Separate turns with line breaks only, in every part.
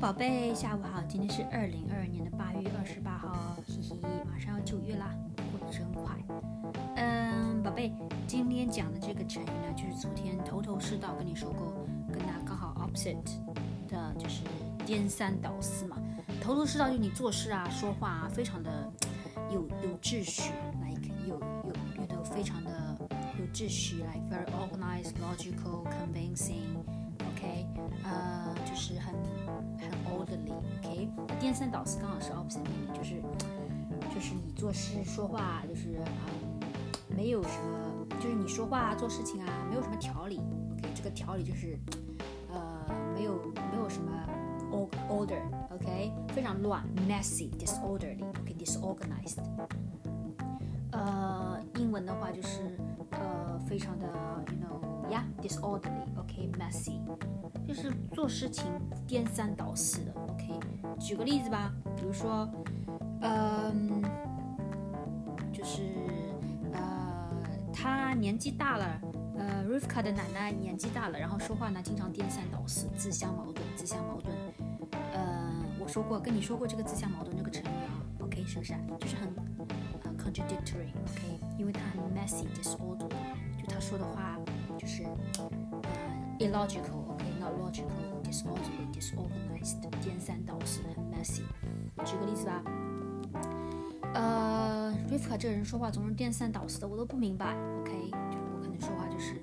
宝贝，下午好，今天是二零二二年的八月二十八号，嘿嘿，马上要九月啦，过得真快。嗯，宝贝，今天讲的这个成语呢，就是昨天头头是道跟你说过，跟它刚好 opposite 的，就是颠三倒四嘛。头头是道就你做事啊、说话啊，非常的有有秩序，like 有有有的非常的有秩序，like very organized, logical, convincing，OK，呃，就是很颠三倒四刚好是 opposite meaning，就是就是你做事说话就是嗯没有什么，就是你说话做事情啊没有什么条理，OK，这个条理就是呃没有没有什么 order。OK，、非常乱，messy，disorderly，OK，disorganized。呃，英文的话就是呃非常的，you know，yeah，disorderly，OK，messy，、就是做事情颠三倒四的。举个例子吧，比如说，嗯、就是呃，他年纪大了，呃，Rivka 的奶奶年纪大了，然后说话呢经常颠三倒四，自相矛盾，自相矛盾。呃，我说过，跟你说过这个自相矛盾这个成语啊，OK，是不是？就是很呃 contradictory，OK，、因为他很 messy disorder，就他说的话就是呃 illogical，OK，not logical disorder、disorganized，颠三倒四，很 messy。举个例子吧。呃，Rivka 这个人说话总是颠三倒四的，我都不明白。OK，就是我可能说话就是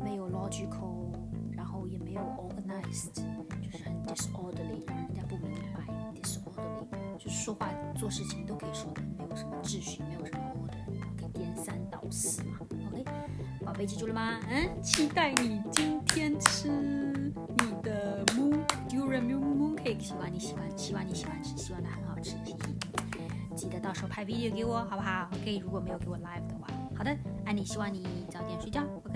没有 logical，然后也没有 organized，就是很 disorderly，让人家不明白。disorderly 就是说话做事情都可以说的没有什么秩序，没有什么 order，OK，、颠三倒四嘛。OK，宝贝记住了吗？嗯，期待你今天吃希望你喜欢，希望你喜欢吃，希望它很好吃，嘻嘻。记得到时候拍 video 给我，好不好？OK，如果没有给我 live 的话，好的，爱你，希望你早点睡觉。OK，